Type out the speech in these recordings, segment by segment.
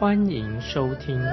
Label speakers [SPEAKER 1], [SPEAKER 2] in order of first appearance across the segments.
[SPEAKER 1] 欢迎收听。
[SPEAKER 2] 亲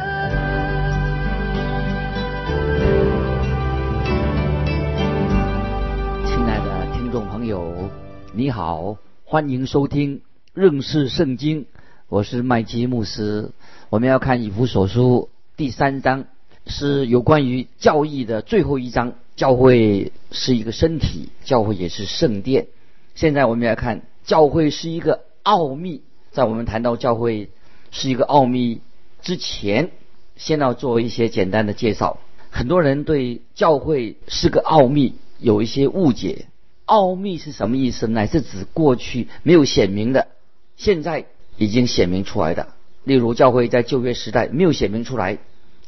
[SPEAKER 2] 爱的听众朋友，你好，欢迎收听认识圣经。我是麦基牧师。我们要看以弗所书第三章，是有关于教义的最后一章。教会是一个身体，教会也是圣殿。现在我们来看，教会是一个奥秘。在我们谈到教会是一个奥秘之前，先要做一些简单的介绍。很多人对教会是个奥秘有一些误解。奥秘是什么意思？乃是指过去没有显明的，现在已经显明出来的。例如，教会在旧约时代没有显明出来，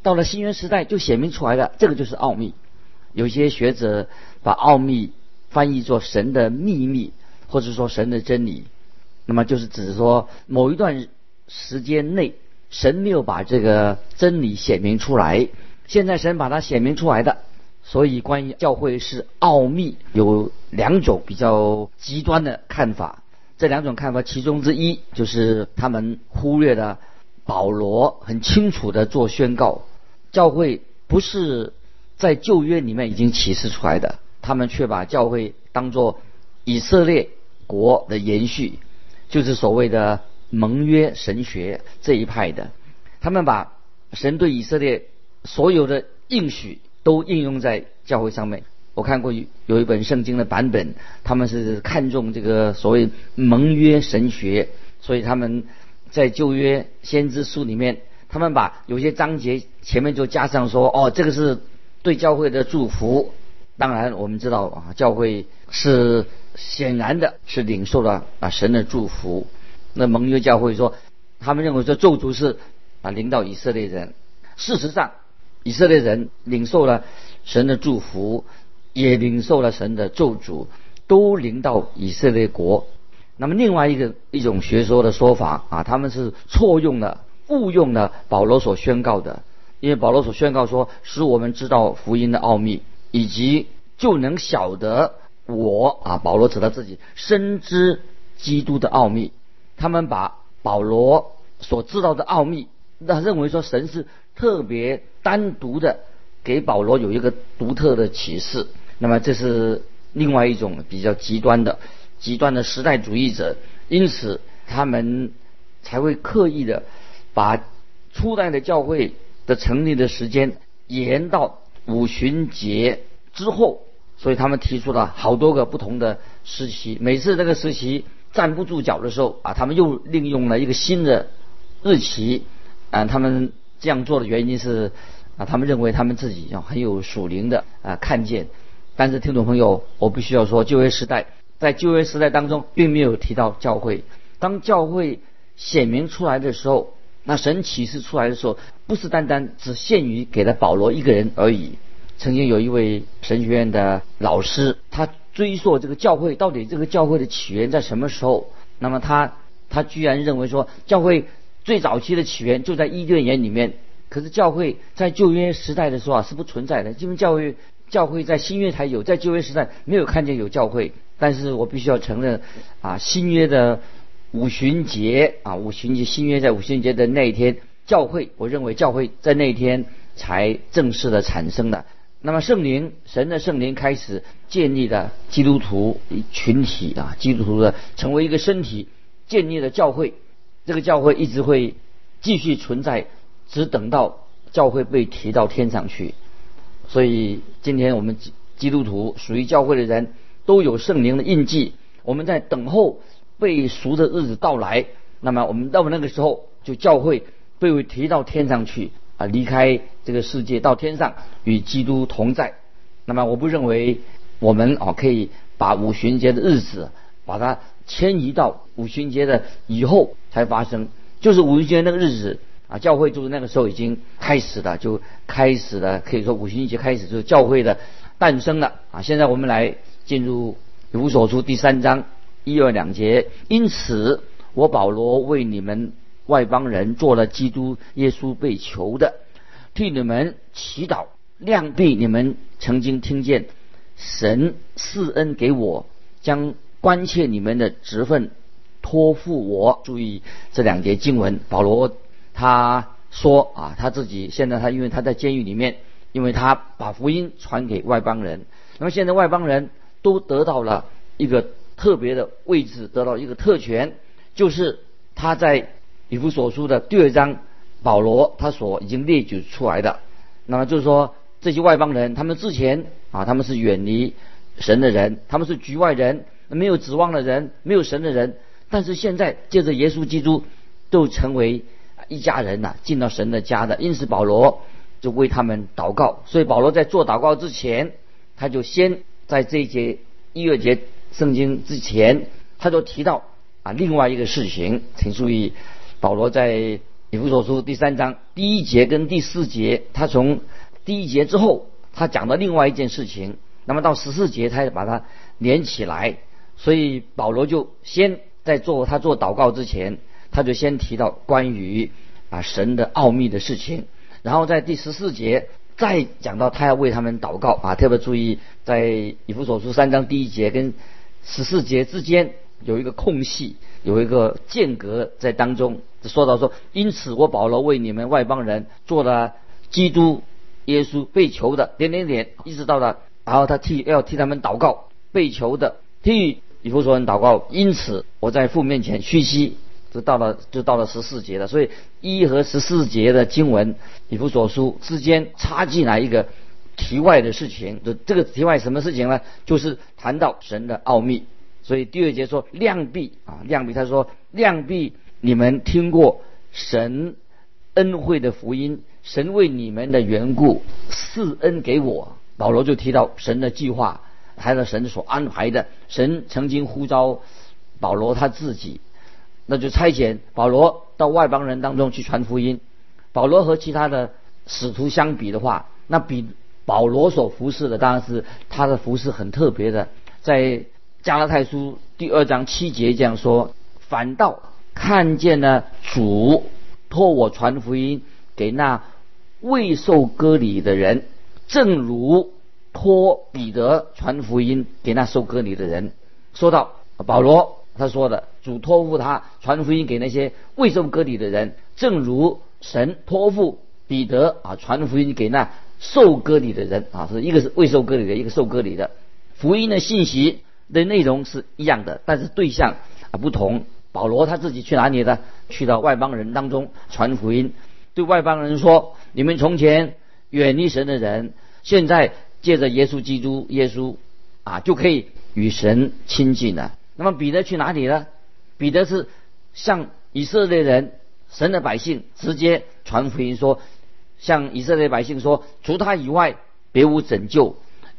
[SPEAKER 2] 到了新约时代就显明出来了，这个就是奥秘。有些学者把奥秘翻译作神的秘密，或者说神的真理，那么就是指说某一段时间内神没有把这个真理显明出来，现在神把它显明出来的。所以关于教会是奥秘，有两种比较极端的看法。这两种看法其中之一就是他们忽略了保罗很清楚的做宣告，教会不是。在旧约里面已经启示出来的，他们却把教会当作以色列国的延续，就是所谓的盟约神学这一派的。他们把神对以色列所有的应许都应用在教会上面。我看过有一本圣经的版本，他们是看重这个所谓盟约神学，所以他们在旧约先知书里面，他们把有些章节前面就加上说：“哦，这个是。”对教会的祝福，当然我们知道啊，教会是显然的是领受了啊神的祝福。那盟约教会说，他们认为说咒诅是啊领导以色列人。事实上，以色列人领受了神的祝福，也领受了神的咒诅，都临到以色列国。那么另外一个一种学说的说法啊，他们是错用了、误用了保罗所宣告的。因为保罗所宣告说，使我们知道福音的奥秘，以及就能晓得我啊，保罗指他自己深知基督的奥秘。他们把保罗所知道的奥秘，那认为说神是特别单独的给保罗有一个独特的启示。那么这是另外一种比较极端的、极端的时代主义者，因此他们才会刻意的把初代的教会。的成立的时间延到五旬节之后，所以他们提出了好多个不同的时期。每次这个时期站不住脚的时候啊，他们又利用了一个新的日期。啊，他们这样做的原因是啊，他们认为他们自己要很有属灵的啊看见。但是听众朋友，我必须要说，旧约时代在旧约时代当中并没有提到教会。当教会显明出来的时候。那神启示出来的时候，不是单单只限于给了保罗一个人而已。曾经有一位神学院的老师，他追溯这个教会到底这个教会的起源在什么时候？那么他他居然认为说，教会最早期的起源就在伊甸园里面。可是教会在旧约时代的时候啊是不存在的，因为教会教会在新约才有，在旧约时代没有看见有教会。但是我必须要承认啊，新约的。五旬节啊，五旬节新约在五旬节的那一天，教会，我认为教会在那一天才正式的产生的。那么圣灵，神的圣灵开始建立的基督徒群体啊，基督徒的成为一个身体，建立了教会。这个教会一直会继续存在，只等到教会被提到天上去。所以今天我们基督徒属于教会的人都有圣灵的印记，我们在等候。被赎的日子到来，那么我们到那个时候，就教会被提到天上去啊，离开这个世界到天上与基督同在。那么我不认为我们啊可以把五旬节的日子把它迁移到五旬节的以后才发生，就是五旬节那个日子啊，教会就是那个时候已经开始了，就开始了，可以说五旬节开始就是教会的诞生了啊。现在我们来进入以弗所书第三章一二两节，因此我保罗为你们外邦人做了基督耶稣被囚的，替你们祈祷，量必你们曾经听见神赐恩给我，将关切你们的职分托付我。注意这两节经文，保罗。他说啊，他自己现在他因为他在监狱里面，因为他把福音传给外邦人，那么现在外邦人都得到了一个特别的位置，得到一个特权，就是他在以弗所书的第二章，保罗他所已经列举出来的，那么就是说这些外邦人，他们之前啊他们是远离神的人，他们是局外人，没有指望的人，没有神的人，但是现在借着耶稣基督，都成为。一家人呐，进到神的家的，因此保罗就为他们祷告。所以保罗在做祷告之前，他就先在这一节一月节圣经之前，他就提到啊另外一个事情，请注意，保罗在以弗所书第三章第一节跟第四节，他从第一节之后，他讲到另外一件事情，那么到十四节，他也把它连起来。所以保罗就先在做他做祷告之前。他就先提到关于啊神的奥秘的事情，然后在第十四节再讲到他要为他们祷告啊，特别注意在以弗所书三章第一节跟十四节之间有一个空隙，有一个间隔在当中，说到说，因此我保罗为你们外邦人做了基督耶稣被囚的点点点，一直到了，然后他替要替他们祷告被囚的替以弗所人祷告，因此我在父面前屈膝。就到了，就到了十四节了。所以一和十四节的经文，以弗所书之间插进来一个题外的事情。就这个题外什么事情呢？就是谈到神的奥秘。所以第二节说量必啊，量必他说量必你们听过神恩惠的福音，神为你们的缘故赐恩给我。保罗就提到神的计划，还有神所安排的。神曾经呼召保罗他自己。那就差遣保罗到外邦人当中去传福音。保罗和其他的使徒相比的话，那比保罗所服侍的当然是他的服侍很特别的。在加拉太书第二章七节这样说：反倒看见了主托我传福音给那未受割礼的人，正如托彼得传福音给那受割礼的人。说到保罗。他说的，主托付他传福音给那些未受割礼的人，正如神托付彼得啊传福音给那受割礼的人啊，是一个是未受割礼的，一个受割礼的。福音的信息的内容是一样的，但是对象啊不同。保罗他自己去哪里呢？去到外邦人当中传福音，对外邦人说：你们从前远离神的人，现在借着耶稣基督，耶稣啊就可以与神亲近了。那么彼得去哪里呢？彼得是向以色列人、神的百姓直接传福音，说向以色列百姓说，除他以外别无拯救，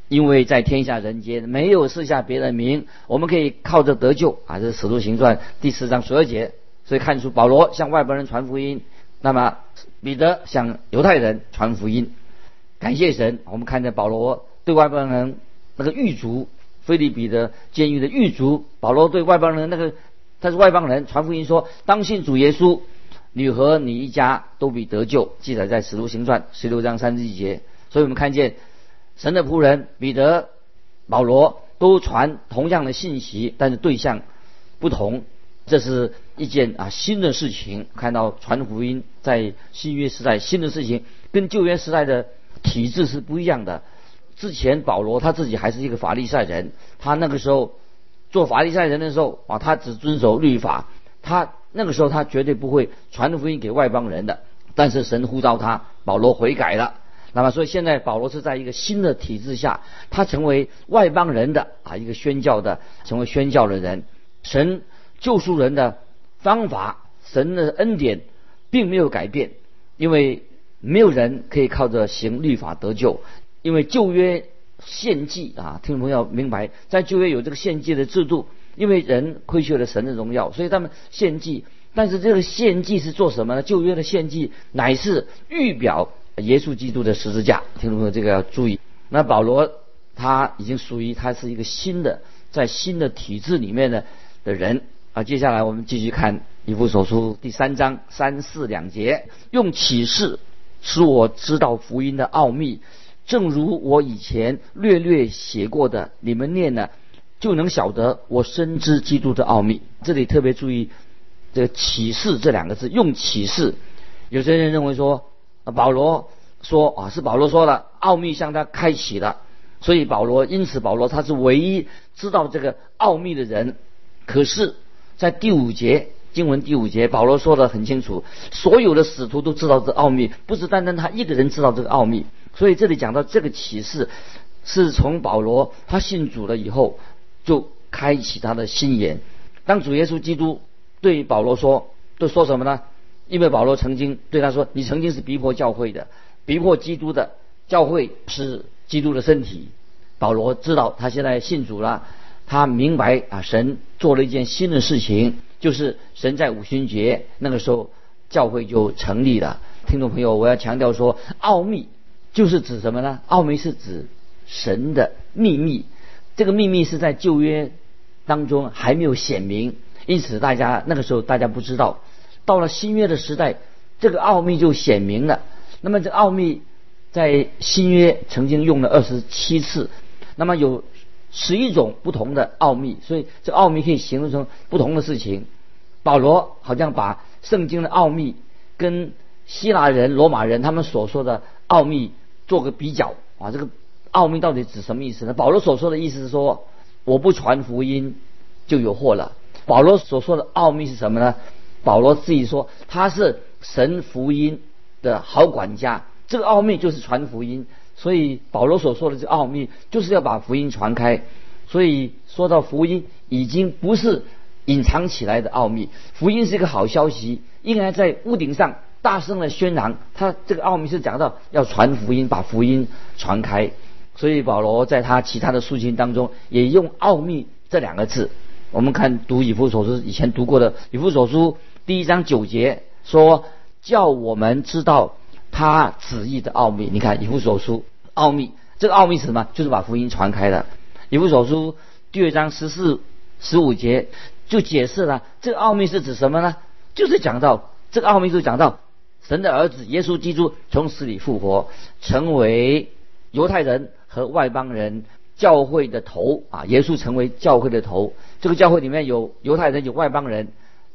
[SPEAKER 2] 因为在天下人间没有赐下别的名，我们可以靠着得救啊！这是使徒行传第四章十二节，所以看出保罗向外国人传福音，那么彼得向犹太人传福音。感谢神，我们看见保罗对外国人那个狱卒。菲利比的监狱的狱卒保罗对外邦人那个他是外邦人传福音说当信主耶稣，你和你一家都必得救。记载在使徒行传十六章三十一节。所以我们看见神的仆人彼得、保罗都传同样的信息，但是对象不同。这是一件啊新的事情。看到传福音在新约时代新的事情，跟旧约时代的体制是不一样的。之前保罗他自己还是一个法利赛人，他那个时候做法利赛人的时候啊，他只遵守律法，他那个时候他绝对不会传福音给外邦人的。但是神呼召他，保罗悔改了。那么所以现在保罗是在一个新的体制下，他成为外邦人的啊一个宣教的，成为宣教的人。神救赎人的方法，神的恩典并没有改变，因为没有人可以靠着行律法得救。因为旧约献祭啊，听众朋友明白，在旧约有这个献祭的制度。因为人亏缺了神的荣耀，所以他们献祭。但是这个献祭是做什么呢？旧约的献祭乃是预表耶稣基督的十字架。听众朋友，这个要注意。那保罗他已经属于他是一个新的在新的体制里面的的人啊。接下来我们继续看以弗所书第三章三四两节，用启示使我知道福音的奥秘，正如我以前略略写过的，你们念呢就能晓得我深知基督的奥秘。这里特别注意这个启示这两个字，用启示。有些人认为说保罗。说啊，是保罗说的，奥秘向他开启了，所以保罗因此保罗他是唯一知道这个奥秘的人。可是，在第五节经文第五节，保罗说的很清楚，所有的使徒都知道这奥秘，不是单单他一个人知道这个奥秘。所以这里讲到这个启示，是从保罗他信主了以后，就开启他的心眼。当主耶稣基督对保罗说，都说什么呢？因为保罗曾经对他说：“你曾经是逼迫教会的。”逼迫基督的教会是基督的身体。保罗知道他现在信主了，他明白啊，神做了一件新的事情，就是神在五旬节那个时候教会就成立了。听众朋友，我要强调说，奥秘就是指什么呢？奥秘是指神的秘密，这个秘密是在旧约当中还没有显明，因此大家那个时候大家不知道。到了新约的时代，这个奥秘就显明了。那么这奥秘在新约曾经用了二十七次，那么有十一种不同的奥秘，所以这奥秘可以形容成不同的事情。保罗好像把圣经的奥秘跟希腊人、罗马人他们所说的奥秘做个比较啊，这个奥秘到底指什么意思呢？保罗所说的意思是说，我不传福音就有祸了。保罗所说的奥秘是什么呢？保罗自己说他是神福音。的好管家，这个奥秘就是传福音。所以保罗所说的这奥秘，就是要把福音传开。所以说到福音，已经不是隐藏起来的奥秘，福音是一个好消息，应该在屋顶上大声的宣扬。他这个奥秘是讲到要传福音，把福音传开。所以保罗在他其他的书信当中也用“奥秘”这两个字。我们看读以弗所书以前读过的以弗所书第一章九节说。叫我们知道他旨意的奥秘。你看《以弗所书》奥秘，这个奥秘是什么？就是把福音传开的。《以弗所书》第二章十四、十五节就解释了这个奥秘是指什么呢？就是讲到这个奥秘，就讲到神的儿子耶稣基督从死里复活，成为犹太人和外邦人教会的头啊！耶稣成为教会的头。这个教会里面有犹太人，有外邦人，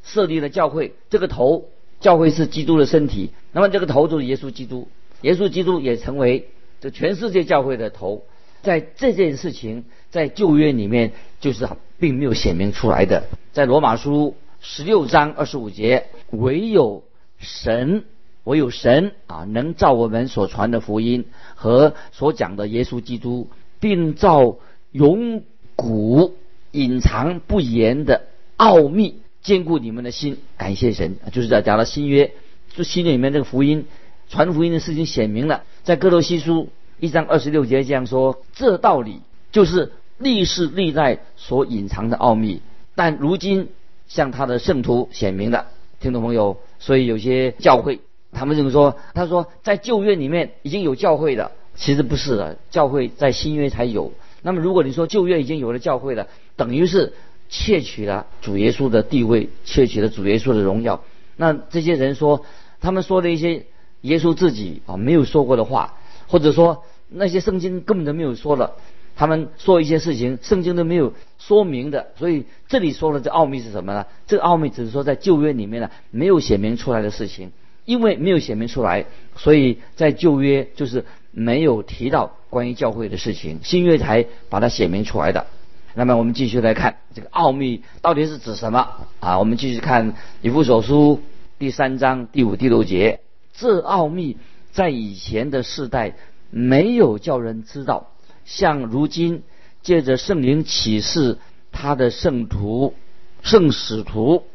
[SPEAKER 2] 设立了教会。这个头。教会是基督的身体，那么这个头就是耶稣基督，耶稣基督也成为这全世界教会的头。在这件事情在旧约里面就是并没有显明出来的。在罗马书十六章二十五节，唯有神，唯有神啊，能照我们所传的福音和所讲的耶稣基督，并照永古隐藏不言的奥秘。坚固你们的心，感谢神，就是在讲了新约，就新约里面这个福音，传福音的事情显明了，在哥罗西书一章二十六节这样说：这道理就是历世历代所隐藏的奥秘，但如今向他的圣徒显明了。听众朋友，所以有些教会，他们认为说，他说在旧约里面已经有教会了，其实不是的，教会在新约才有。那么如果你说旧约已经有了教会了，等于是。窃取了主耶稣的地位，窃取了主耶稣的荣耀。那这些人说，他们说的一些耶稣自己啊没有说过的话，或者说那些圣经根本都没有说了，他们说一些事情，圣经都没有说明的。所以这里说的这奥秘是什么呢？这个奥秘只是说在旧约里面呢没有显明出来的事情，因为没有显明出来，所以在旧约就是没有提到关于教会的事情，新约才把它写明出来的。那么我们继续来看这个奥秘到底是指什么啊？我们继续看以弗所书第三章第五、第六节。这奥秘在以前的世代没有叫人知道，像如今借着圣灵启示他的圣徒、圣使徒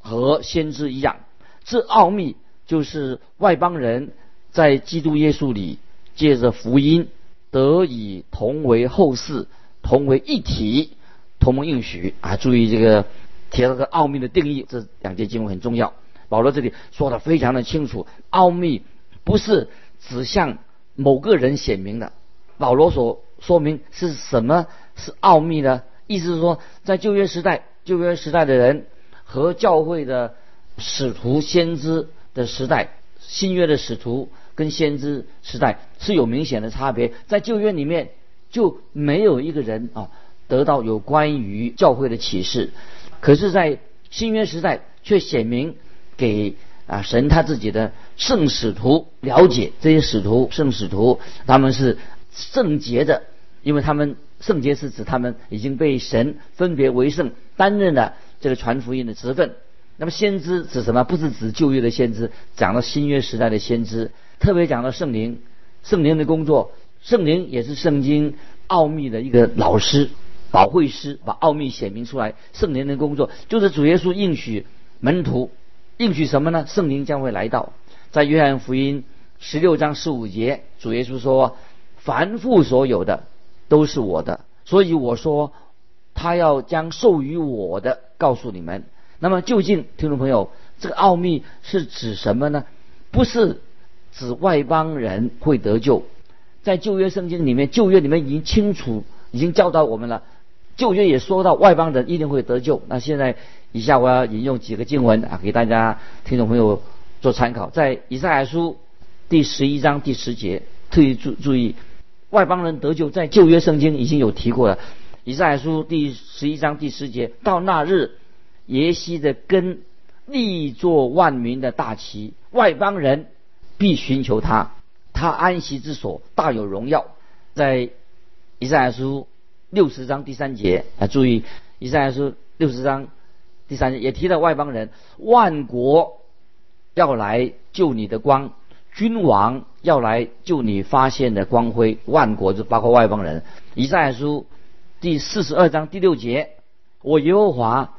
[SPEAKER 2] 和先知一样。这奥秘就是外邦人在基督耶稣里借着福音得以同为后世。同为一体，同盟应许啊！注意这个提到个奥秘的定义，这两节经文很重要。保罗这里说的非常的清楚，奥秘不是指向某个人显明的。保罗所说明是什么是奥秘呢？意思是说，在旧约时代，旧约时代的人和教会的使徒、先知的时代，新约的使徒跟先知时代是有明显的差别。在旧约里面就没有一个人啊得到有关于教会的启示，可是，在新约时代却显明给啊神他自己的圣使徒了解，这些使徒、圣使徒他们是圣洁的，因为他们。圣洁是指他们已经被神分别为圣，担任了这个传福音的职分。那么先知指什么？不是指旧约的先知，讲到新约时代的先知，特别讲到圣灵，圣灵的工作，圣灵也是圣经奥秘的一个老师、保会师，把奥秘显明出来。圣灵的工作就是主耶稣应许门徒，应许什么呢？圣灵将会来到，在约翰福音十六章十五节，主耶稣说：“凡父所有的。”都是我的，所以我说他要将授予我的告诉你们。那么究竟听众朋友，这个奥秘是指什么呢？不是指外邦人会得救，在旧约圣经里面，旧约里面已经清楚已经教导我们了。旧约也说到外邦人一定会得救。那现在以下我要引用几个经文啊，给大家听众朋友做参考。在以赛亚书第十一章第十节，特意注注意。外邦人得救，在旧约圣经已经有提过了。以赛亚书第十一章第十节，到那日，耶西的根立作万民的大旗，外邦人必寻求他，他安息之所大有荣耀。在以赛亚书六十章第三节啊，注意以赛亚书六十章第三节也提到外邦人，万国要来救你的光。君王要来救你发现的光辉，万国就包括外邦人。以赛亚书第四十二章第六节：我耶和华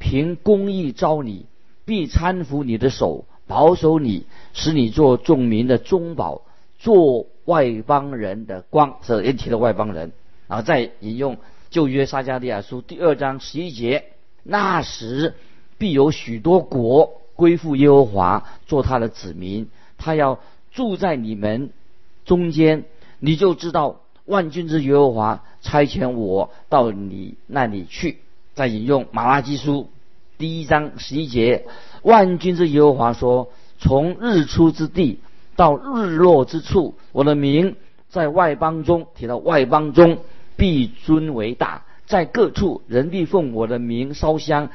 [SPEAKER 2] 凭公义招你，必搀扶你的手，保守你，使你做众民的中保，做外邦人的光。这也提到外邦人。然后再引用旧约撒迦利亚书第二章十一节：那时必有许多国归附耶和华，做他的子民。他要住在你们中间，你就知道万军之耶和华差遣我到你那里去。再引用马拉基书第一章十一节：万军之耶和华说：“从日出之地到日落之处，我的名在外邦中提到外邦中必尊为大，在各处人必奉我的名烧香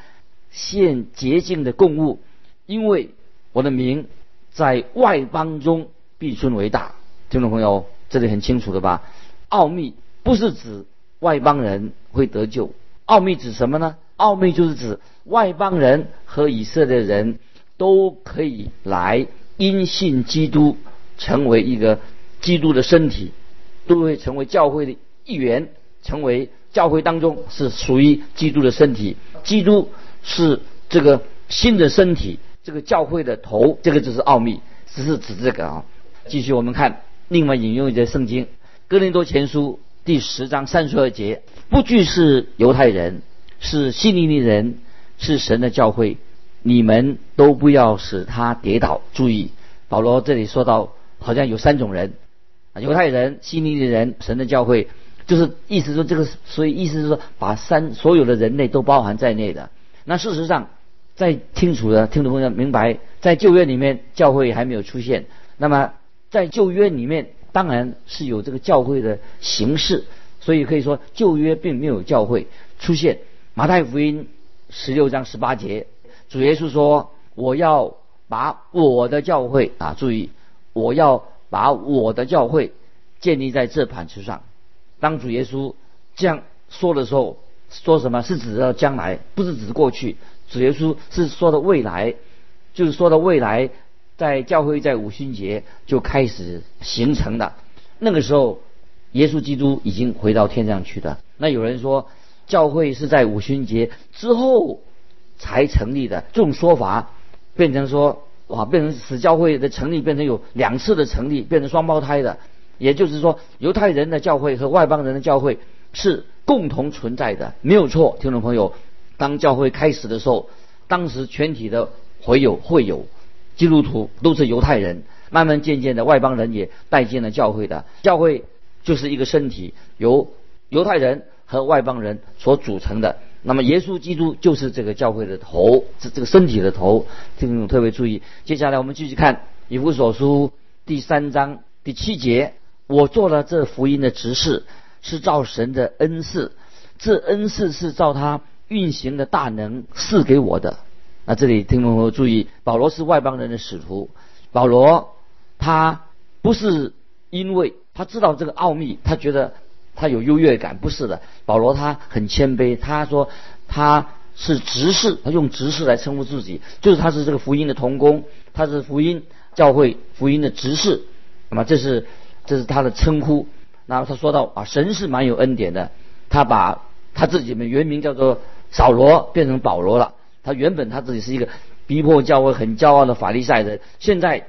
[SPEAKER 2] 献洁净的供物，因为我的名。”在外邦中必尊为大，听众朋友，这里很清楚的吧？奥秘不是指外邦人会得救，奥秘指什么呢？奥秘就是指外邦人和以色列人都可以来因信基督，成为一个基督的身体，都会成为教会的一员，成为教会当中是属于基督的身体。基督是这个新的身体。这个教会的头，这个就是奥秘，只是指这个啊。继续我们看，另外引用一节圣经，《哥林多前书》第十章三十二节：不惧是犹太人，是希利尼人，是神的教会，你们都不要使他跌倒。注意，保罗这里说到，好像有三种人：犹太人、希利尼人、神的教会，就是意思说这个，所以意思是说，把三所有的人类都包含在内的。那事实上。在清楚的听众朋友明白，在旧约里面教会还没有出现。那么在旧约里面，当然是有这个教会的形式，所以可以说旧约并没有教会出现。马太福音十六章十八节，主耶稣说：“我要把我的教会啊，注意，我要把我的教会建立在这磐石上。”当主耶稣这样说的时候，说什么是指的将来，不是指过去。主耶稣是说的未来，就是说的未来，在教会在五旬节就开始形成的。那个时候，耶稣基督已经回到天上去的。那有人说，教会是在五旬节之后才成立的，这种说法变成说，哇，变成使教会的成立变成有两次的成立，变成双胞胎的。也就是说，犹太人的教会和外邦人的教会是共同存在的，没有错，听众朋友。当教会开始的时候，当时全体的会友会友基督徒都是犹太人，慢慢渐渐的外邦人也带进了教会的。教会就是一个身体，由犹太人和外邦人所组成的。那么耶稣基督就是这个教会的头，这这个身体的头，听众特别注意。接下来我们继续看以弗所书第三章第七节。我做了这福音的执事，是照神的恩赐，这恩赐是照他运行的大能赐给我的。那这里听众朋友注意，保罗是外邦人的使徒，保罗他不是因为他知道这个奥秘，他觉得他有优越感，不是的。保罗他很谦卑，他说他是执事，他用执事来称呼自己，就是他是这个福音的童工，他是福音教会福音的执事。那么这是。这是他的称呼。然后他说到啊，神是蛮有恩典的。他把他自己的原名叫做扫罗变成保罗了。他原本他自己是一个逼迫教会很骄傲的法利赛人。现在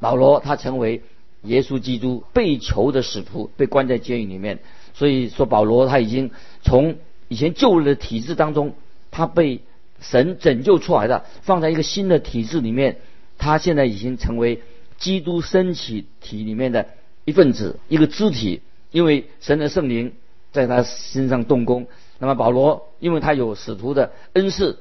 [SPEAKER 2] 保罗他成为耶稣基督被囚的使徒，被关在监狱里面。所以说保罗他已经从以前旧的体制当中，他被神拯救出来的，放在一个新的体制里面。他现在已经成为。基督身体体里面的一份子，一个肢体，因为神的圣灵在他身上动工。那么保罗，因为他有使徒的恩赐，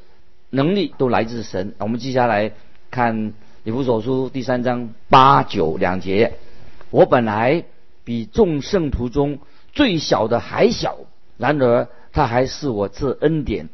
[SPEAKER 2] 能力都来自神。我们接下来看以弗所书第三章八九两节。我本来比众圣徒中最小的还小，然而他还是我这恩典，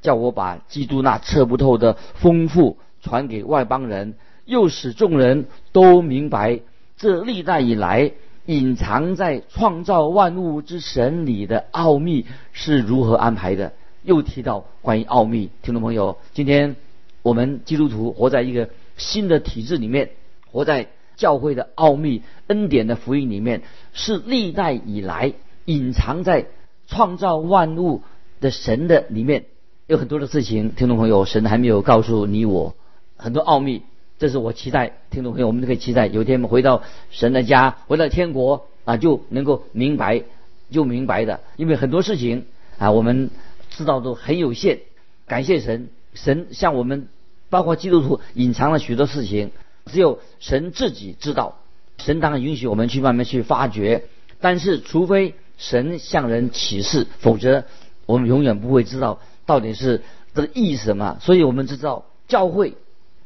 [SPEAKER 2] 叫我把基督那测不透的丰富传给外邦人。又使众人都明白，这历代以来隐藏在创造万物之神里的奥秘是如何安排的。又提到关于奥秘，听众朋友，今天我们基督徒活在一个新的体制里面，活在教会的奥秘恩典的福音里面，是历代以来隐藏在创造万物的神的里面，有很多的事情，听众朋友，神还没有告诉你我很多奥秘。这是我期待，听众朋友，我们都可以期待，有一天我们回到神的家，回到天国啊，就能够明白，就明白的。因为很多事情啊，我们知道都很有限。感谢神，神向我们，包括基督徒，隐藏了许多事情，只有神自己知道。神当然允许我们去慢慢去发掘，但是除非神向人启示，否则我们永远不会知道到底是这个意思什么。所以我们知道教会。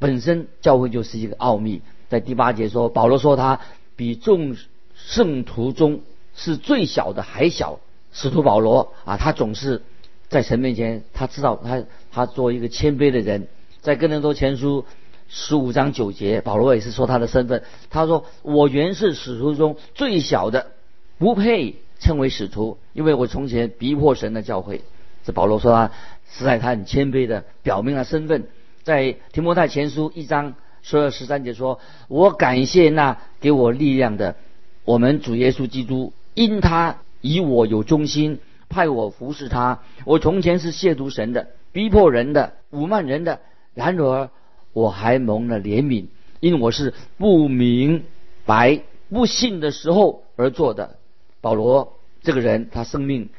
[SPEAKER 2] 本身教会就是一个奥秘，在第八节说，保罗说他比众圣徒中是最小的还小。使徒保罗啊，他总是在神面前，他知道他他做一个谦卑的人。在哥林多前书十五章九节，保罗也是说他的身份，他说我原是使徒中最小的，不配称为使徒，因为我从前逼迫神的教会。这保罗说他实在他很谦卑的表明了身份。在提摩太前书一章十二十三节说：“我感谢那给我力量的，我们主耶稣基督，因他以我有忠心，派我服侍他。我从前是亵渎神的，逼迫人的，侮慢人的。然而我还蒙了怜悯，因为我是不明白、不信的时候而做的。保罗这个人，他生命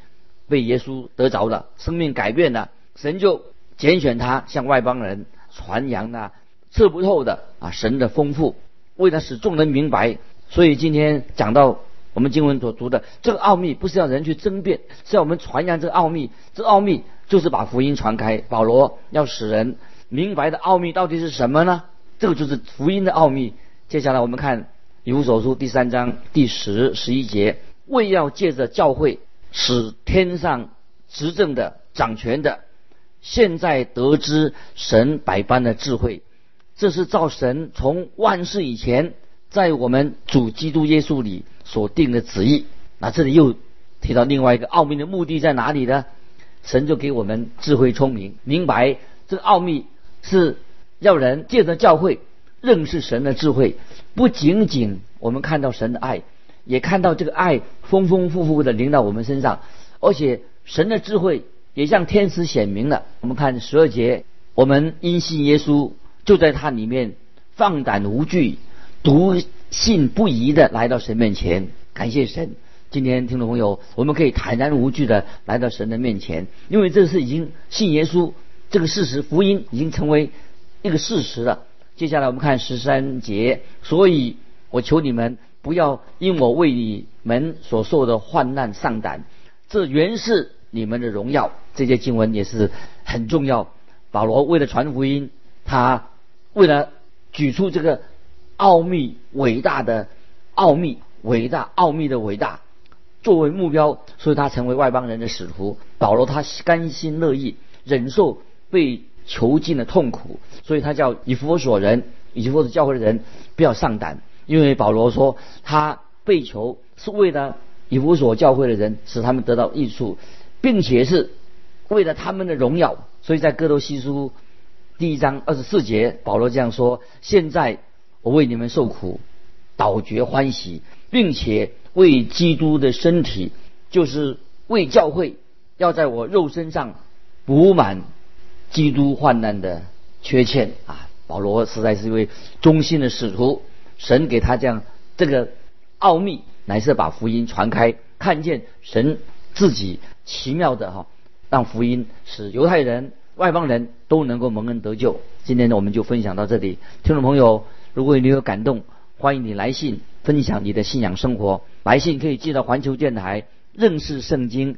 [SPEAKER 2] 被耶稣得着了，生命改变了，神就拣选他向外邦人。”传扬那测不透的啊神的丰富，为了使众人明白，所以今天讲到我们经文所读的这个奥秘，不是要人去争辩，是要我们传扬这个奥秘。这奥秘就是把福音传开。保罗要使人明白的奥秘到底是什么呢？这个就是福音的奥秘。接下来我们看以弗所书第三章第十十一节，为要借着教会使天上执政的掌权的。现在得知神百般的智慧，这是造神从万世以前在我们主基督耶稣里所定的旨意。那这里又提到另外一个奥秘的目的在哪里呢？神就给我们智慧聪明，明白这个奥秘是要人借着教会认识神的智慧。不仅仅我们看到神的爱，也看到这个爱丰丰富富的临到我们身上，而且神的智慧。也向天使显明了。我们看十二节，我们因信耶稣，就在他里面放胆无惧、笃信不疑的来到神面前，感谢神。今天听众朋友，我们可以坦然无惧的来到神的面前，因为这是已经信耶稣这个事实，福音已经成为一个事实了。接下来我们看十三节，所以我求你们不要因我为你们所受的患难丧胆，这原是你们的荣耀。这些经文也是很重要。保罗为了传福音，他为了举出这个奥秘伟大的奥秘，伟大奥秘的伟大作为目标，所以他成为外邦人的使徒。保罗他甘心乐意忍受被。囚禁的痛苦，所以他叫以弗所人，以弗所教会的人不要上胆，因为保罗说他被囚是为了以弗所教会的人使他们得到益处，并且是为了他们的荣耀。所以在哥罗西书第一章二十四节，保罗这样说：现在我为你们受苦，倒觉欢喜，并且为基督的身体，就是为教会，要在我肉身上补满。基督患难的缺欠啊，保罗实在是一位忠心的使徒。神给他这样这个奥秘，乃是把福音传开，看见神自己奇妙的哈，让福音使犹太人、外邦人都能够蒙恩得救。今天呢，我们就分享到这里。听众朋友，如果你有感动，欢迎你来信分享你的信仰生活。来信可以寄到环球电台认识圣经。